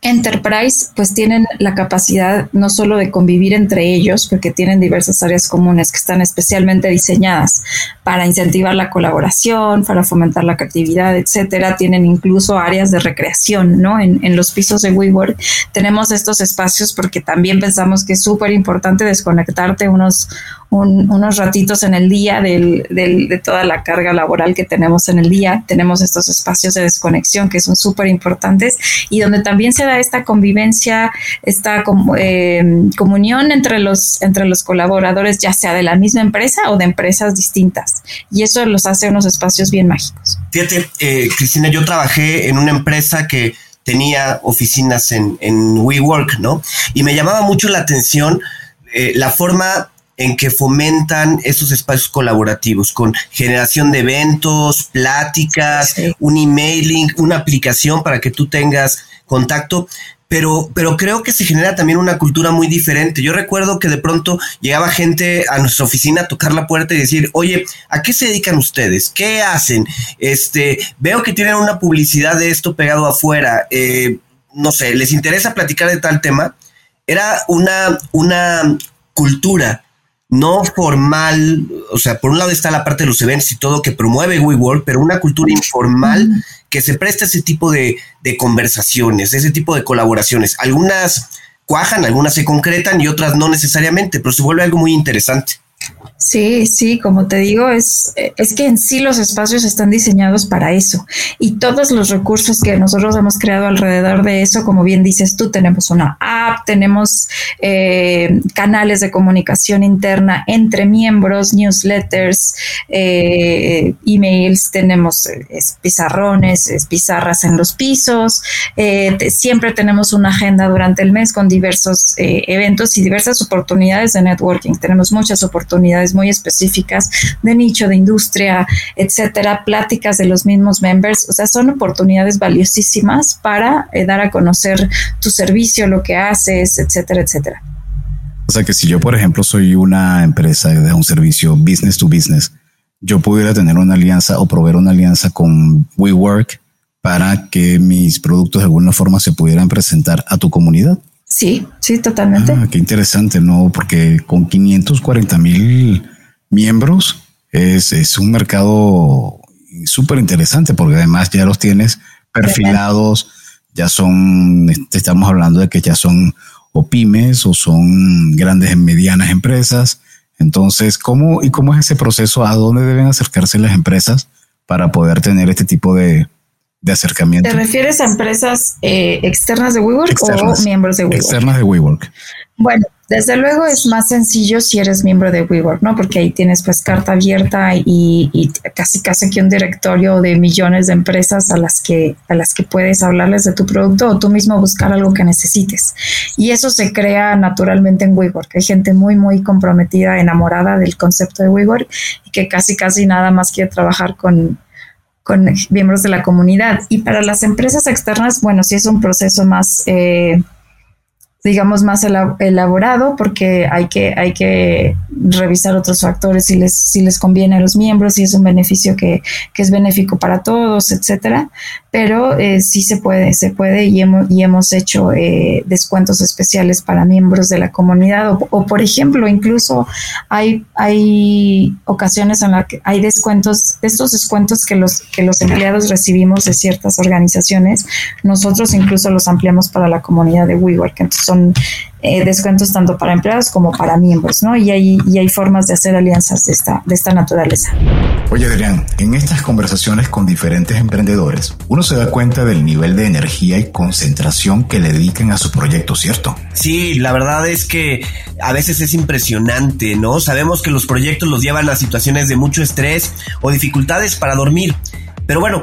Enterprise pues tienen la capacidad no solo de convivir entre ellos, porque tienen diversas áreas comunes que están especialmente diseñadas para incentivar la colaboración, para fomentar la creatividad, etcétera. Tienen incluso áreas de recreación, ¿no? En, los pisos de WeWork tenemos estos espacios porque también pensamos que es súper importante desconectarte unos, unos ratitos en el día de toda la carga laboral que tenemos en el día. Tenemos estos espacios de desconexión que son súper importantes y donde también se da esta convivencia, esta eh, comunión entre los, entre los colaboradores, ya sea de la misma empresa o de empresas distintas. Y eso los hace unos espacios bien mágicos. Fíjate, eh, Cristina, yo trabajé en una empresa que tenía oficinas en, en WeWork, ¿no? Y me llamaba mucho la atención eh, la forma en que fomentan esos espacios colaborativos con generación de eventos, pláticas, un emailing, una aplicación para que tú tengas contacto. Pero, pero creo que se genera también una cultura muy diferente. Yo recuerdo que de pronto llegaba gente a nuestra oficina a tocar la puerta y decir, oye, ¿a qué se dedican ustedes? ¿Qué hacen? Este, veo que tienen una publicidad de esto pegado afuera. Eh, no sé, ¿les interesa platicar de tal tema? Era una, una cultura no formal, o sea, por un lado está la parte de los eventos y todo que promueve WeWork, pero una cultura informal que se presta ese tipo de, de conversaciones, ese tipo de colaboraciones. Algunas cuajan, algunas se concretan y otras no necesariamente, pero se vuelve algo muy interesante. Sí, sí, como te digo, es, es que en sí los espacios están diseñados para eso. Y todos los recursos que nosotros hemos creado alrededor de eso, como bien dices tú, tenemos una app, tenemos eh, canales de comunicación interna entre miembros, newsletters, eh, emails, tenemos pizarrones, pizarras en los pisos, eh, siempre tenemos una agenda durante el mes con diversos eventos y diversas oportunidades de networking, tenemos muchas oportunidades muy específicas de nicho, de industria, etcétera, pláticas de los mismos members. O sea, son oportunidades valiosísimas para eh, dar a conocer tu servicio, lo que haces, etcétera, etcétera. O sea que si yo, por ejemplo, soy una empresa de un servicio business to business, yo pudiera tener una alianza o proveer una alianza con WeWork para que mis productos de alguna forma se pudieran presentar a tu comunidad. Sí, sí, totalmente. Ah, qué interesante, ¿no? Porque con 540 mil miembros es, es un mercado súper interesante porque además ya los tienes perfilados, ya son, estamos hablando de que ya son o pymes o son grandes y medianas empresas. Entonces, ¿cómo y cómo es ese proceso? ¿A dónde deben acercarse las empresas para poder tener este tipo de, acercamiento? ¿Te refieres a empresas eh, externas de WeWork o miembros de WeWork? Externas de WeWork. Bueno, desde luego es más sencillo si eres miembro de WeWork, ¿no? Porque ahí tienes pues carta abierta y, casi casi que un directorio de millones de empresas a las que a las que puedes hablarles de tu producto o tú mismo buscar algo que necesites. Y eso se crea naturalmente en WeWork. Hay gente muy muy comprometida, enamorada del concepto de WeWork y que casi casi nada más quiere trabajar con con miembros de la comunidad. Y para las empresas externas, bueno, sí es un proceso más eh, digamos, más elaborado porque hay que, hay que revisar otros factores si les, si les conviene a los miembros, si es un beneficio que, que es benéfico para todos, etcétera. Pero eh, sí se puede, se puede y hemos, y hemos hecho eh, descuentos especiales para miembros de la comunidad o, o, por ejemplo, incluso hay, hay ocasiones en las que hay descuentos, estos descuentos que los, que los empleados recibimos de ciertas organizaciones, nosotros incluso los ampliamos para la comunidad de WeWork. Entonces, son eh, descuentos tanto para empleados como para miembros, ¿no? Y hay, y hay formas de hacer alianzas de esta, de esta naturaleza. Oye, Adrián, en estas conversaciones con diferentes emprendedores, uno se da cuenta del nivel de energía y concentración que le dedican a su proyecto, ¿cierto? Sí, la verdad es que a veces es impresionante, ¿no? Sabemos que los proyectos los llevan a situaciones de mucho estrés o dificultades para dormir. Pero bueno,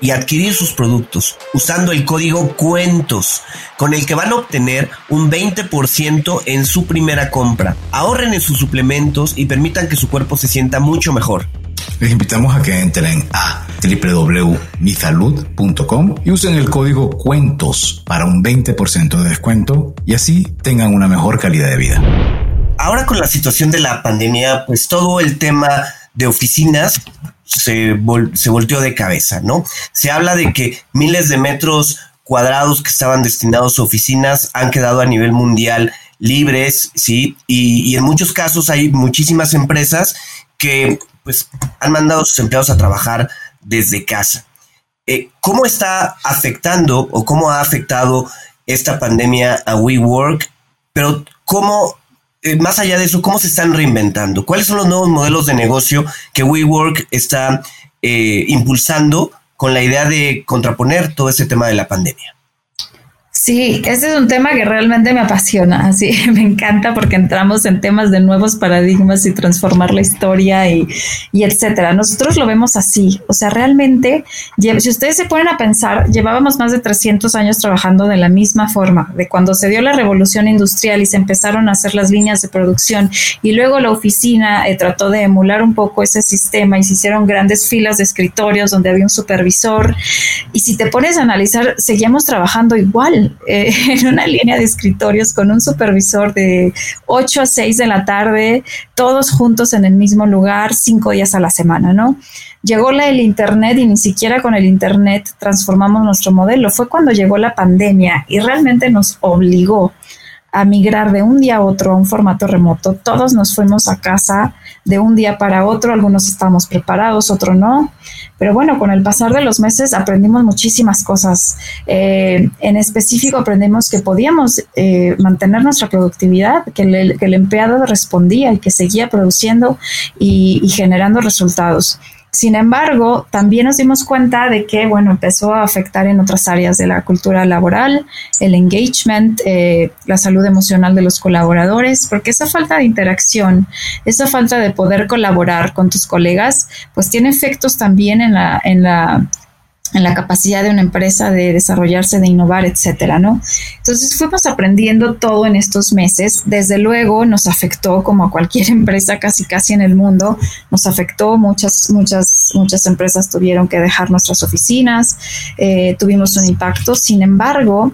y adquirir sus productos usando el código cuentos con el que van a obtener un 20% en su primera compra. Ahorren en sus suplementos y permitan que su cuerpo se sienta mucho mejor. Les invitamos a que entren a www.misalud.com y usen el código cuentos para un 20% de descuento y así tengan una mejor calidad de vida. Ahora con la situación de la pandemia, pues todo el tema de oficinas se, se volteó de cabeza, ¿no? Se habla de que miles de metros cuadrados que estaban destinados a oficinas han quedado a nivel mundial libres, ¿sí? Y, en muchos casos hay muchísimas empresas que pues han mandado a sus empleados a trabajar desde casa. Eh, ¿Cómo está afectando o cómo ha afectado esta pandemia a WeWork? Pero ¿cómo eh, más allá de eso, ¿cómo se están reinventando? ¿Cuáles son los nuevos modelos de negocio que WeWork está eh, impulsando con la idea de contraponer todo ese tema de la pandemia? Sí, este es un tema que realmente me apasiona, así me encanta porque entramos en temas de nuevos paradigmas y transformar la historia y, y etcétera. Nosotros lo vemos así, o sea, realmente, si ustedes se ponen a pensar, llevábamos más de 300 años trabajando de la misma forma, de cuando se dio la revolución industrial y se empezaron a hacer las líneas de producción y luego la oficina eh, trató de emular un poco ese sistema y se hicieron grandes filas de escritorios donde había un supervisor y si te pones a analizar, seguíamos trabajando igual eh, en una línea de escritorios con un supervisor de 8 a 6 de la tarde, todos juntos en el mismo lugar, cinco días a la semana, ¿no? Llegó la, el Internet y ni siquiera con el Internet transformamos nuestro modelo. Fue cuando llegó la pandemia y realmente nos obligó a migrar de un día a otro a un formato remoto. Todos nos fuimos a casa de un día para otro, algunos estábamos preparados, otros no. Pero bueno, con el pasar de los meses aprendimos muchísimas cosas. Eh, en específico aprendimos que podíamos eh, mantener nuestra productividad, que, el empleado respondía y que seguía produciendo y generando resultados. Sin embargo, también nos dimos cuenta de que, bueno, empezó a afectar en otras áreas de la cultura laboral, el engagement, eh, la salud emocional de los colaboradores, porque esa falta de interacción, esa falta de poder colaborar con tus colegas, pues tiene efectos también en la, en la en la capacidad de una empresa de desarrollarse, de innovar, etcétera, ¿no? Entonces fuimos aprendiendo todo en estos meses. Desde luego nos afectó, como a cualquier empresa casi casi en el mundo, nos afectó. Muchas, muchas, muchas empresas tuvieron que dejar nuestras oficinas, eh, tuvimos un impacto. Sin embargo,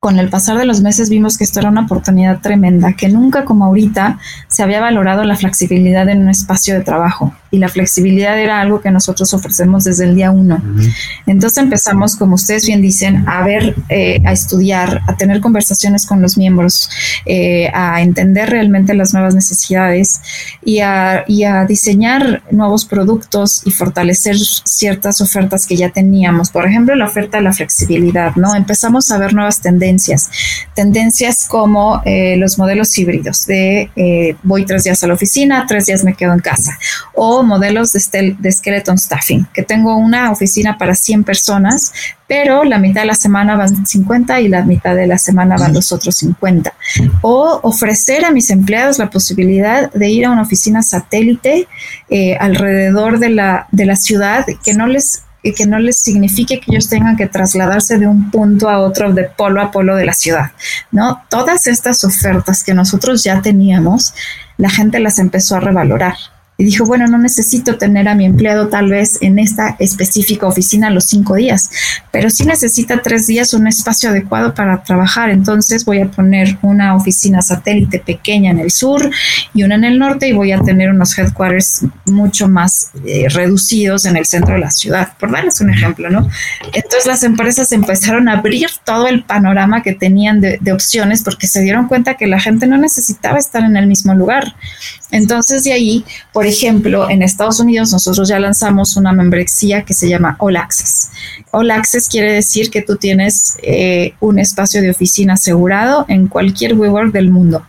con el pasar de los meses vimos que esto era una oportunidad tremenda, que nunca como ahorita se había valorado la flexibilidad en un espacio de trabajo y la flexibilidad era algo que nosotros ofrecemos desde el día uno. Entonces empezamos, como ustedes bien dicen, a ver, eh, a estudiar, a tener conversaciones con los miembros, eh, a entender realmente las nuevas necesidades y a, y a diseñar nuevos productos y fortalecer ciertas ofertas que ya teníamos. Por ejemplo, la oferta de la flexibilidad, ¿no? Empezamos a ver nuevas tendencias, tendencias como eh, los modelos híbridos de voy tres días a la oficina, tres días me quedo en casa o modelos de, de skeleton staffing, que tengo una oficina para 100 personas, pero la mitad de la semana van 50 y la mitad de la semana van los otros 50. O ofrecer a mis empleados la posibilidad de ir a una oficina satélite eh, alrededor de la, de la ciudad que no les que no les signifique que ellos tengan que trasladarse de un punto a otro, de polo a polo de la ciudad, ¿no? Todas estas ofertas que nosotros ya teníamos, la gente las empezó a revalorar y dijo, bueno, no necesito tener a mi empleado tal vez en esta específica oficina los cinco días, pero sí necesita tres días un espacio adecuado para trabajar. Entonces voy a poner una oficina satélite pequeña en el sur y una en el norte y voy a tener unos headquarters mucho más eh, reducidos en el centro de la ciudad, por darles un ejemplo, ¿no? Entonces las empresas empezaron a abrir todo el panorama que tenían de, de opciones porque se dieron cuenta que la gente no necesitaba estar en el mismo lugar. Entonces de ahí, por ejemplo, en Estados Unidos nosotros ya lanzamos una membresía que se llama All Access. All Access quiere decir que tú tienes eh, un espacio de oficina asegurado en cualquier WeWork del mundo.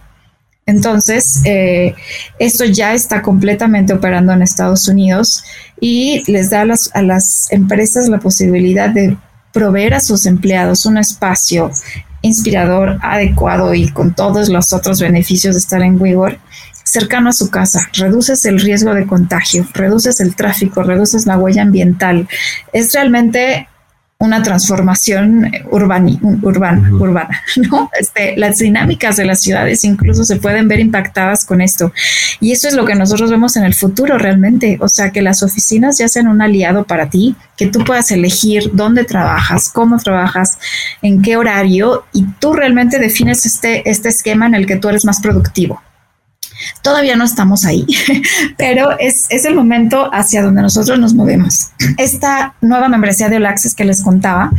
Entonces, eh, esto ya está completamente operando en Estados Unidos y les da a las, a las empresas la posibilidad de proveer a sus empleados un espacio inspirador, adecuado y con todos los otros beneficios de estar en WeWork cercano a su casa, reduces el riesgo de contagio, reduces el tráfico, reduces la huella ambiental. Es realmente una transformación urbana, urbana, ¿no? Este, las dinámicas de las ciudades incluso se pueden ver impactadas con esto. Y eso es lo que nosotros vemos en el futuro realmente. O sea, que las oficinas ya sean un aliado para ti, que tú puedas elegir dónde trabajas, cómo trabajas, en qué horario, y tú realmente defines este, este esquema en el que tú eres más productivo. Todavía no estamos ahí, pero es, el momento hacia donde nosotros nos movemos. Esta nueva membresía de All Access que les contaba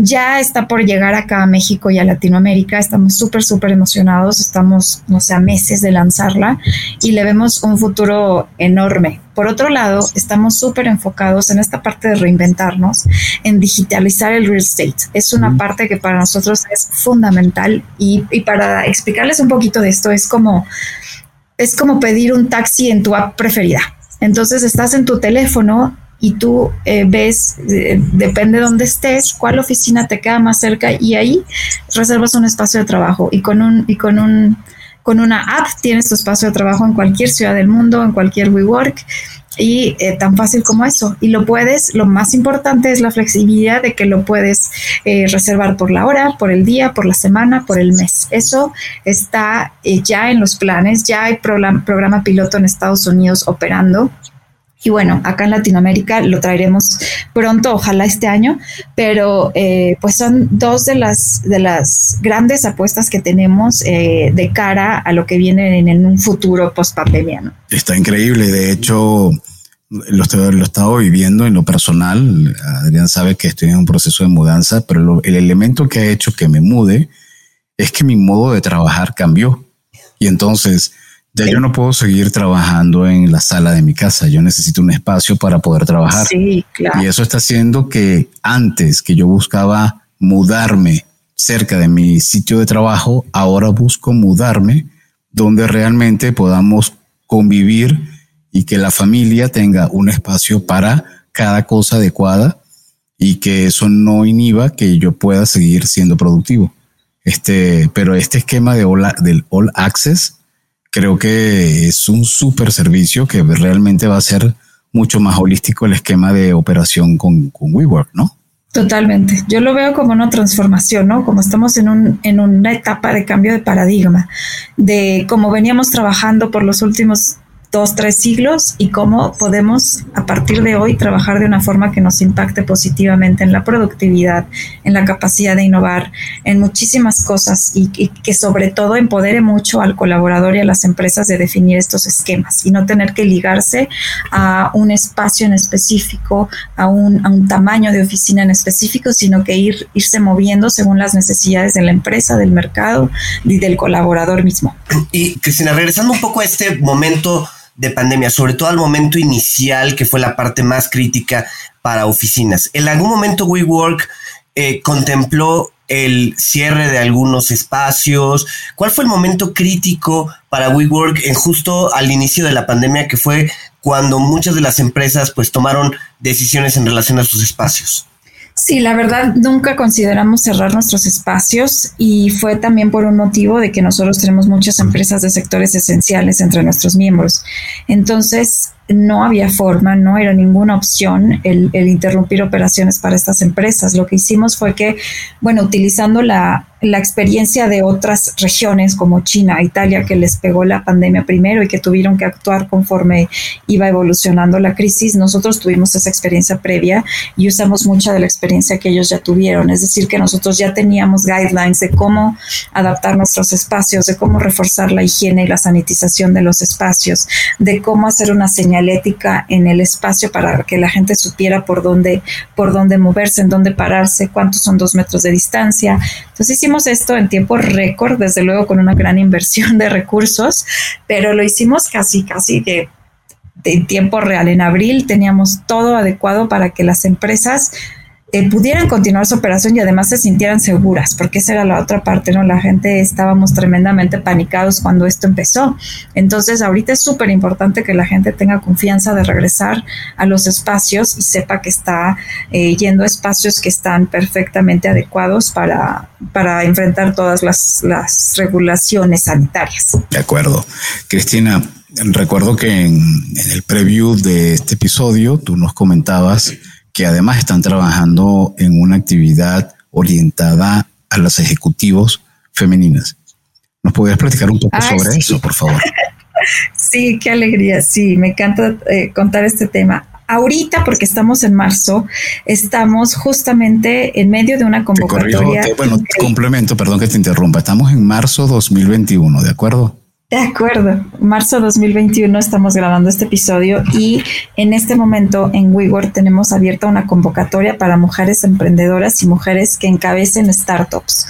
ya está por llegar acá a México y a Latinoamérica. Estamos súper, súper emocionados. Estamos, no sé, a meses de lanzarla y le vemos un futuro enorme. Por otro lado, estamos súper enfocados en esta parte de reinventarnos, en digitalizar el real estate. Es una parte que para nosotros es fundamental y, y para explicarles un poquito de esto, es como es como pedir un taxi en tu app preferida. Entonces estás en tu teléfono y tú eh, ves, eh, depende de dónde estés, cuál oficina te queda más cerca y ahí reservas un espacio de trabajo y con un y con un con una app tienes tu espacio de trabajo en cualquier ciudad del mundo, en cualquier WeWork y eh, tan fácil como eso. Y lo puedes, lo más importante es la flexibilidad de que lo puedes eh, reservar por la hora, por el día, por la semana, por el mes. Eso está eh, ya en los planes, ya hay programa piloto en Estados Unidos operando y bueno, acá en Latinoamérica lo traeremos pronto, ojalá este año, pero eh, pues son dos de las, de las grandes apuestas que tenemos eh, de cara a lo que viene en, un futuro post pandemia. Está increíble, de hecho lo, lo he estado viviendo en lo personal. Adrián sabe que estoy en un proceso de mudanza, pero el elemento que ha hecho que me mude es que mi modo de trabajar cambió. Y entonces ya yo no puedo seguir trabajando en la sala de mi casa. Yo necesito un espacio para poder trabajar. Sí, claro. Y eso está haciendo que antes que yo buscaba mudarme cerca de mi sitio de trabajo, ahora busco mudarme donde realmente podamos convivir y que la familia tenga un espacio para cada cosa adecuada y que eso no inhiba que yo pueda seguir siendo productivo. Este, pero este esquema de del All Access creo que es un super servicio que realmente va a ser mucho más holístico el esquema de operación con, con WeWork, ¿no? Totalmente. Yo lo veo como una transformación, ¿no? Como estamos en, un, en una etapa de cambio de paradigma, de cómo veníamos trabajando por los últimos dos, tres siglos y cómo podemos a partir de hoy trabajar de una forma que nos impacte positivamente en la productividad, en la capacidad de innovar, en muchísimas cosas y, que sobre todo empodere mucho al colaborador y a las empresas de definir estos esquemas y no tener que ligarse a un espacio en específico, a un, a un tamaño de oficina en específico, sino que ir, irse moviendo según las necesidades de la empresa, del mercado y del colaborador mismo. Y Cristina, regresando un poco a este momento de pandemia, sobre todo al momento inicial, que fue la parte más crítica para oficinas. ¿En algún momento WeWork eh, contempló el cierre de algunos espacios? ¿Cuál fue el momento crítico para WeWork en justo al inicio de la pandemia, que fue cuando muchas de las empresas pues tomaron decisiones en relación a sus espacios? Sí, la verdad nunca consideramos cerrar nuestros espacios y fue también por un motivo de que nosotros tenemos muchas empresas de sectores esenciales entre nuestros miembros. Entonces, no había forma, no era ninguna opción el, interrumpir operaciones para estas empresas. Lo que hicimos fue que, bueno, utilizando la, experiencia de otras regiones como China, Italia, que les pegó la pandemia primero y que tuvieron que actuar conforme iba evolucionando la crisis, nosotros tuvimos esa experiencia previa y usamos mucha de la experiencia que ellos ya tuvieron. Es decir, que nosotros ya teníamos guidelines de cómo adaptar nuestros espacios, de cómo reforzar la higiene y la sanitización de los espacios, de cómo hacer una señal señalética en el espacio para que la gente supiera por dónde, por dónde moverse, en dónde pararse, cuántos son dos metros de distancia. Entonces hicimos esto en tiempo récord, desde luego con una gran inversión de recursos, pero lo hicimos casi, casi de, de tiempo real. En abril teníamos todo adecuado para que las empresas eh, pudieran continuar su operación y además se sintieran seguras, porque esa era la otra parte, ¿no? La gente estábamos tremendamente panicados cuando esto empezó. Entonces, ahorita es súper importante que la gente tenga confianza de regresar a los espacios y sepa que está eh, yendo a espacios que están perfectamente adecuados para, para enfrentar todas las, las regulaciones sanitarias. De acuerdo. Cristina, recuerdo que en, en el preview de este episodio tú nos comentabas que además están trabajando en una actividad orientada a los ejecutivos femeninas. ¿Nos podrías platicar un poco sobre eso, por favor? sí, qué alegría. Sí, me encanta eh, contar este tema. Ahorita, porque estamos en marzo, estamos justamente en medio de una convocatoria. bueno, complemento, perdón que te interrumpa. Estamos en marzo 2021, ¿de acuerdo? De acuerdo, marzo 2021 estamos grabando este episodio y en este momento en WeWork tenemos abierta una convocatoria para mujeres emprendedoras y mujeres que encabecen startups.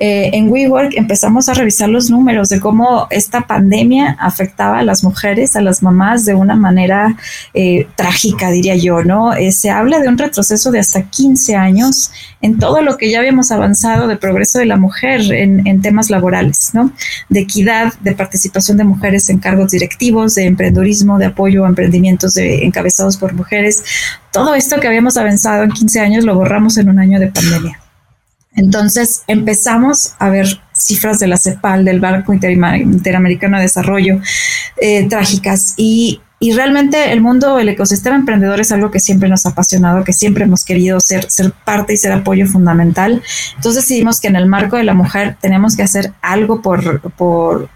Eh, en WeWork empezamos a revisar los números de cómo esta pandemia afectaba a las mujeres, a las mamás de una manera eh, trágica, diría yo, ¿no? Eh, se habla de un retroceso de hasta 15 años en todo lo que ya habíamos avanzado de progreso de la mujer en, en temas laborales, ¿no? De equidad, de participación participación de mujeres en cargos directivos, de emprendurismo, de apoyo a emprendimientos encabezados por mujeres. Todo esto que habíamos avanzado en 15 años lo borramos en un año de pandemia. Entonces empezamos a ver cifras de la CEPAL, del Banco Interamericano de Desarrollo, eh, trágicas y y realmente el mundo, el ecosistema emprendedor es algo que siempre nos ha apasionado, que siempre hemos querido ser, ser parte y ser apoyo fundamental. Entonces decidimos que en el marco de la mujer tenemos que hacer algo por, por,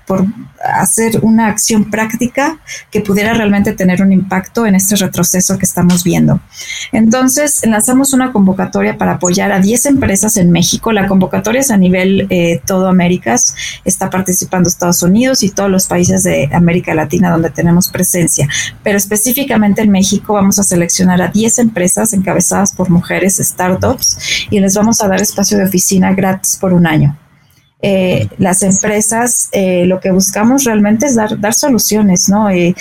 hacer una acción práctica que pudiera realmente tener un impacto en este retroceso que estamos viendo. Entonces lanzamos una convocatoria para apoyar a 10 empresas en México. La convocatoria es a nivel eh, todo Américas. Está participando Estados Unidos y todos los países de América Latina donde tenemos presencia pero específicamente en México vamos a seleccionar a 10 empresas encabezadas por mujeres, startups, y les vamos a dar espacio de oficina gratis por un año. Eh, las empresas, eh, lo que buscamos realmente es dar, dar soluciones, ¿no? Eh,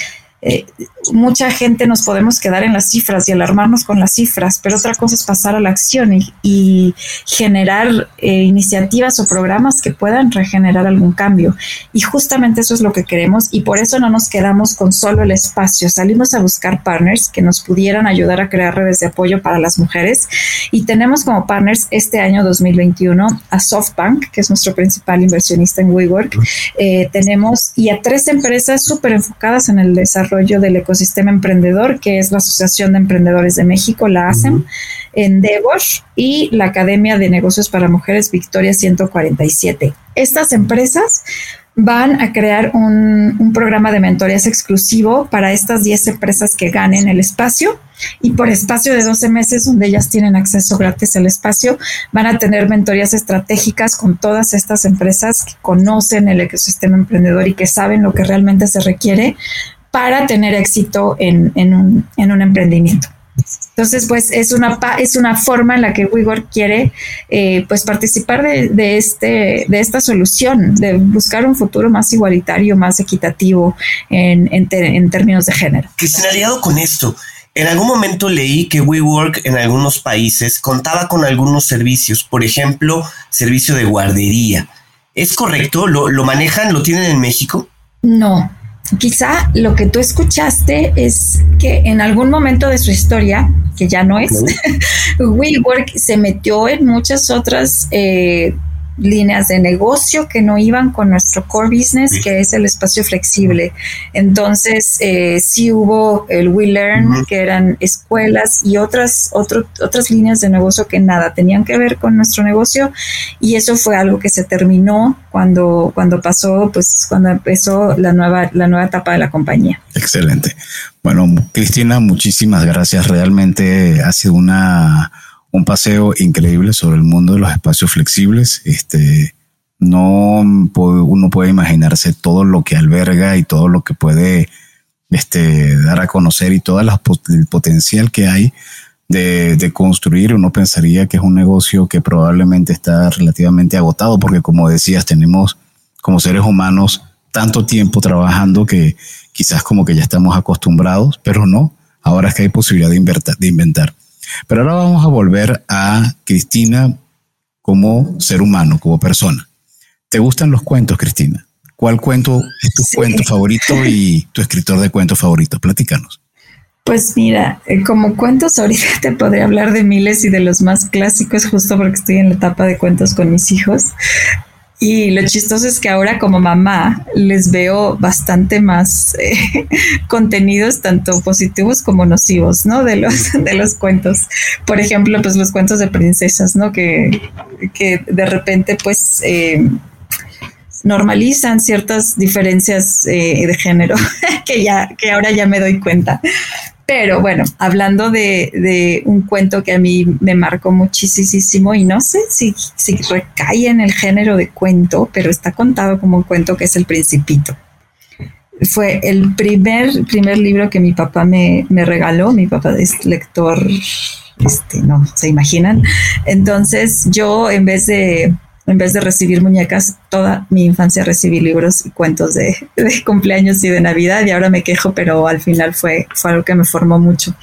eh, mucha gente nos podemos quedar en las cifras y alarmarnos con las cifras, pero otra cosa es pasar a la acción y, generar eh, iniciativas o programas que puedan regenerar algún cambio. Y justamente eso es lo que queremos y por eso no nos quedamos con solo el espacio. Salimos a buscar partners que nos pudieran ayudar a crear redes de apoyo para las mujeres y tenemos como partners este año 2021 a SoftBank, que es nuestro principal inversionista en WeWork. Eh, tenemos y a tres empresas súper enfocadas en el desarrollo del ecosistema emprendedor, que es la Asociación de Emprendedores de México, la ASEM, Endeavor y la Academia de Negocios para Mujeres Victoria 147. Estas empresas van a crear un, programa de mentorías exclusivo para estas 10 empresas que ganen el espacio y por espacio de 12 meses donde ellas tienen acceso gratis al espacio, van a tener mentorías estratégicas con todas estas empresas que conocen el ecosistema emprendedor y que saben lo que realmente se requiere para tener éxito en, un, emprendimiento. Entonces, pues es una, es una forma en la que WeWork quiere eh, pues participar de, este, de esta solución, de buscar un futuro más igualitario, más equitativo en, en, términos de género. Cristina, aliado con esto, en algún momento leí que WeWork en algunos países contaba con algunos servicios, por ejemplo, servicio de guardería. ¿Es correcto? ¿Lo, lo manejan? ¿Lo tienen en México? No, quizá lo que tú escuchaste es que en algún momento de su historia, que ya no es, WeWork se metió en muchas otras eh, líneas de negocio que no iban con nuestro core business, que es el espacio flexible. Entonces, eh, sí hubo el We Learn, que eran escuelas y otras, otras líneas de negocio que nada tenían que ver con nuestro negocio. Y eso fue algo que se terminó cuando, cuando pasó, pues cuando empezó la nueva, la nueva etapa de la compañía. Excelente. Bueno, Cristina, muchísimas gracias. Realmente ha sido una un paseo increíble sobre el mundo de los espacios flexibles. Este, no uno puede imaginarse todo lo que alberga y todo lo que puede este, dar a conocer y todo el potencial que hay de, construir. Uno pensaría que es un negocio que probablemente está relativamente agotado porque como decías, tenemos como seres humanos tanto tiempo trabajando que quizás como que ya estamos acostumbrados, pero no. Ahora es que hay posibilidad de inventar. Pero ahora vamos a volver a Cristina como ser humano, como persona. ¿Te gustan los cuentos, Cristina? ¿Cuál cuento es tu cuento favorito y tu escritor de cuentos favorito? Platícanos. Pues mira, eh, como cuentos ahorita te podría hablar de miles y de los más clásicos justo porque estoy en la etapa de cuentos con mis hijos. Y lo chistoso es que ahora como mamá les veo bastante más eh, contenidos, tanto positivos como nocivos, ¿no? De los, de los cuentos. Por ejemplo, pues los cuentos de princesas, ¿no? Que, que de repente pues eh, normalizan ciertas diferencias eh, de género que ya, que ahora ya me doy cuenta. Pero bueno, hablando de, un cuento que a mí me marcó muchísimo y no sé si, si recae en el género de cuento, pero está contado como un cuento que es El Principito. Fue el primer, primer libro que mi papá me, me regaló. Mi papá es lector, este, no se imaginan. Entonces yo en vez de en vez de recibir muñecas, toda mi infancia recibí libros y cuentos de, cumpleaños y de Navidad y ahora me quejo, pero al final fue, fue algo que me formó mucho.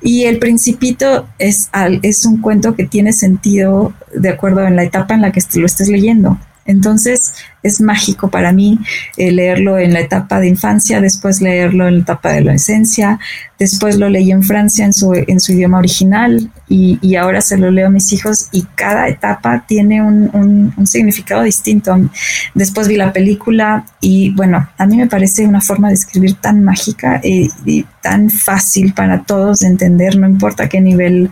Y El Principito es, es un cuento que tiene sentido de acuerdo en la etapa en la que lo estés leyendo. Entonces es mágico para mí eh, leerlo en la etapa de infancia, después leerlo en la etapa de adolescencia, después lo leí en Francia en su, en su idioma original y, ahora se lo leo a mis hijos y cada etapa tiene un, significado distinto. Después vi la película y bueno, a mí me parece una forma de escribir tan mágica eh, y, tan fácil para todos de entender, no importa qué nivel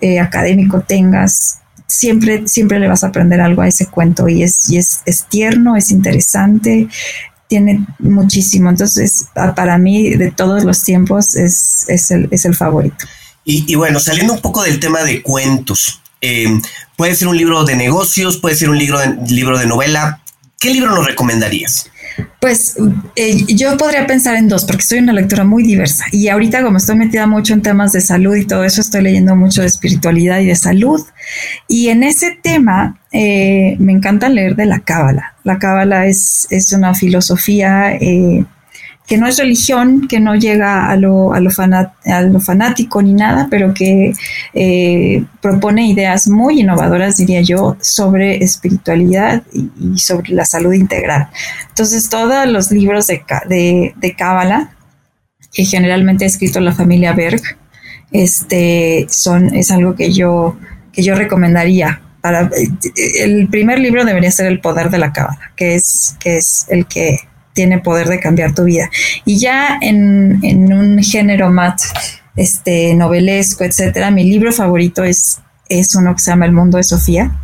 eh, académico tengas siempre, siempre le vas a aprender algo a ese cuento y es, y es, es tierno, es interesante, tiene muchísimo. Entonces, para mí, de todos los tiempos, es, es, el, es el favorito. Y, bueno, saliendo un poco del tema de cuentos, eh, puede ser un libro de negocios, puede ser un libro de, libro de novela. ¿Qué libro nos recomendarías? Pues eh, yo podría pensar en dos, porque soy una lectora muy diversa. Y ahorita, como estoy metida mucho en temas de salud y todo eso, estoy leyendo mucho de espiritualidad y de salud. Y en ese tema eh, me encanta leer de la cábala. La cábala es, es una filosofía eh, que no es religión, que no llega a lo, a lo, fanático ni nada, pero que eh, propone ideas muy innovadoras, diría yo, sobre espiritualidad y, sobre la salud integral. Entonces, todos los libros de, de, de Cábala, que generalmente ha escrito la familia Berg, este, son, es algo que yo, que yo recomendaría. Para, el primer libro debería ser El poder de la cábala, que es, que es el que tiene poder de cambiar tu vida. Y ya en, un género más este, novelesco, etcétera, mi libro favorito es, es uno que se llama El mundo de Sofía.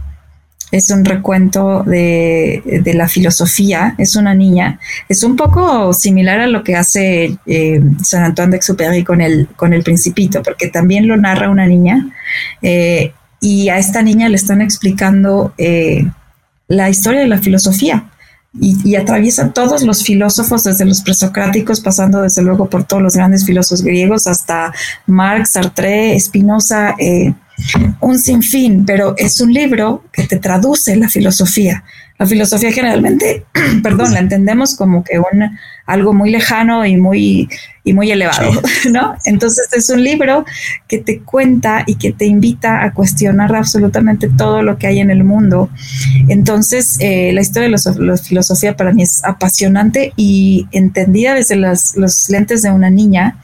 Es un recuento de, la filosofía. Es una niña. Es un poco similar a lo que hace eh, San Antoine de Exupéry con el, con el Principito, porque también lo narra una niña. Eh, y a esta niña le están explicando eh, la historia de la filosofía y, atraviesa todos los filósofos, desde los presocráticos, pasando desde luego por todos los grandes filósofos griegos hasta Marx, Sartre, Spinoza, eh, un sinfín, pero es un libro que te traduce la filosofía. La filosofía generalmente, perdón, la entendemos como que un, algo muy lejano y muy, y muy elevado, ¿no? Entonces es un libro que te cuenta y que te invita a cuestionar absolutamente todo lo que hay en el mundo. Entonces, eh, la historia de la filosofía para mí es apasionante y entendida desde los lentes de una niña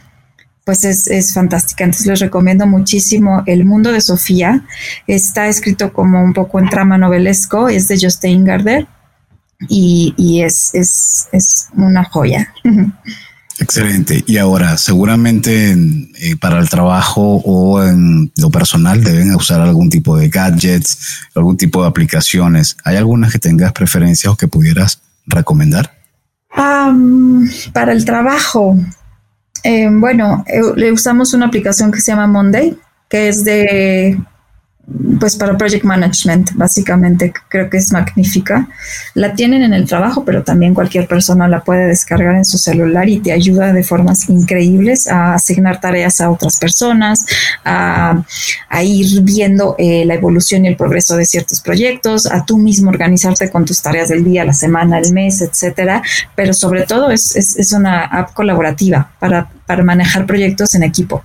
pues es, fantástica. Entonces les recomiendo muchísimo El Mundo de Sofía. Está escrito como un poco en trama novelesco, es de Justin Garder y, es, es, una joya. Excelente. Y ahora, seguramente eh, para el trabajo o en lo personal deben usar algún tipo de gadgets, algún tipo de aplicaciones. ¿Hay algunas que tengas preferencias o que pudieras recomendar? para el trabajo, eh, bueno, eh, le usamos una aplicación que se llama Monday, que es de pues para project management, básicamente creo que es magnífica. La tienen en el trabajo, pero también cualquier persona la puede descargar en su celular y te ayuda de formas increíbles a asignar tareas a otras personas, a, ir viendo eh, la evolución y el progreso de ciertos proyectos, a tú mismo organizarte con tus tareas del día, la semana, el mes, etcétera. Pero sobre todo es, es, una app colaborativa para, para manejar proyectos en equipo.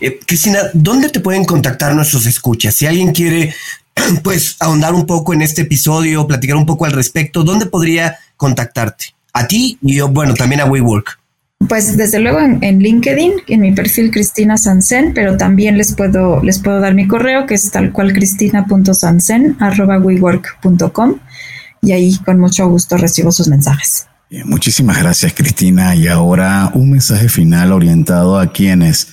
Eh, Cristina, ¿dónde te pueden contactar nuestros escuchas? Si alguien quiere, pues, ahondar un poco en este episodio, platicar un poco al respecto, ¿dónde podría contactarte? A ti y yo, bueno, también a WeWork. Pues desde luego en, LinkedIn, en mi perfil Cristina Sansen, pero también les puedo, les puedo dar mi correo que es tal cual cristina.sansen arroba wework.com y ahí con mucho gusto recibo sus mensajes. Muchísimas gracias Cristina y ahora un mensaje final orientado a quienes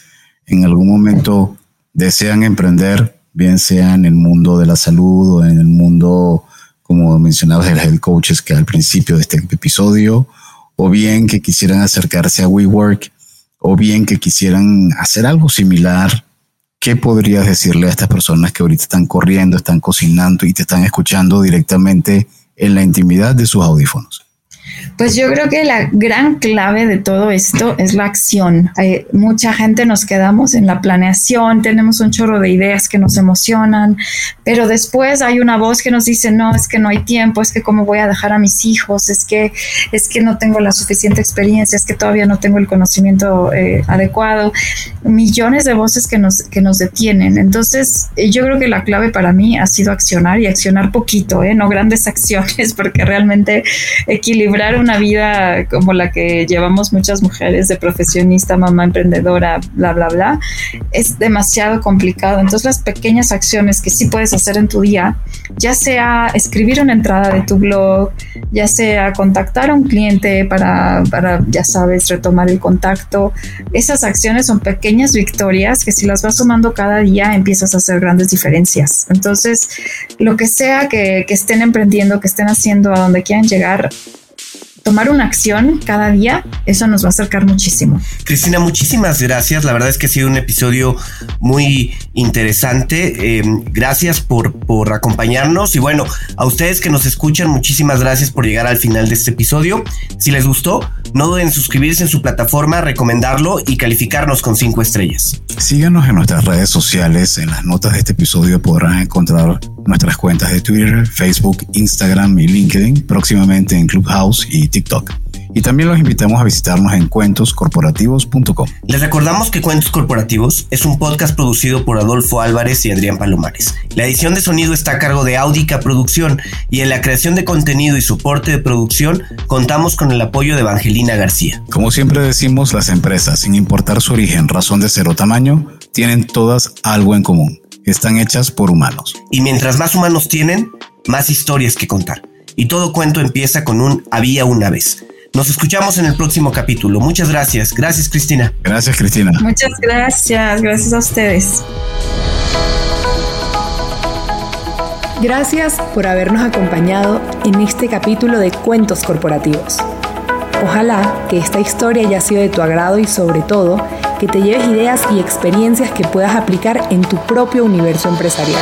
en algún momento desean emprender, bien sea en el mundo de la salud o en el mundo, como mencionabas, de health coaches que al principio de este episodio, o bien que quisieran acercarse a WeWork, o bien que quisieran hacer algo similar, ¿qué podrías decirle a estas personas que ahorita están corriendo, están cocinando y te están escuchando directamente en la intimidad de sus audífonos? Pues yo creo que la gran clave de todo esto es la acción. Hay, mucha gente nos quedamos en la planeación, tenemos un chorro de ideas que nos emocionan, pero después hay una voz que nos dice, no, es que no hay tiempo, es que cómo voy a dejar a mis hijos, es que, es que no tengo la suficiente experiencia, es que todavía no tengo el conocimiento eh, adecuado. Millones de voces que nos, que nos detienen. Entonces, eh, yo creo que la clave para mí ha sido accionar y accionar poquito, ¿eh? no grandes acciones, porque realmente equilibrar una vida como la que llevamos muchas mujeres de profesionista, mamá emprendedora, bla, bla, bla, es demasiado complicado. Entonces las pequeñas acciones que sí puedes hacer en tu día, ya sea escribir una entrada de tu blog, ya sea contactar a un cliente para, para ya sabes, retomar el contacto, esas acciones son pequeñas victorias que si las vas sumando cada día empiezas a hacer grandes diferencias. Entonces, lo que sea que, que estén emprendiendo, que estén haciendo a donde quieran llegar, tomar una acción cada día, eso nos va a acercar muchísimo. Cristina, muchísimas gracias. La verdad es que ha sido un episodio muy interesante. Em, gracias por, por acompañarnos y bueno, a ustedes que nos escuchan, muchísimas gracias por llegar al final de este episodio. Si les gustó, no duden en suscribirse en su plataforma, recomendarlo y calificarnos con cinco estrellas. Síganos en nuestras redes sociales. En las notas de este episodio podrán encontrar nuestras cuentas de Twitter, Facebook, Instagram y LinkedIn, próximamente en Clubhouse y TikTok. Y también los invitamos a visitarnos en cuentoscorporativos.com. Les recordamos que Cuentos Corporativos es un podcast producido por Adolfo Álvarez y Adrián Palomares. La edición de sonido está a cargo de Audica Producción y en la creación de contenido y soporte de producción contamos con el apoyo de Evangelina García. Como siempre decimos, las empresas, sin importar su origen, razón de ser o tamaño, tienen todas algo en común. Están hechas por humanos. Y mientras más humanos tienen, más historias que contar. Y todo cuento empieza con un había una vez. Nos escuchamos en el próximo capítulo. Muchas gracias. Gracias, Cristina. Gracias, Cristina. Muchas gracias. Gracias a ustedes. Gracias por habernos acompañado en este capítulo de Cuentos Corporativos. Ojalá que esta historia haya sido de tu agrado y sobre todo que te lleves ideas y experiencias que puedas aplicar en tu propio universo empresarial.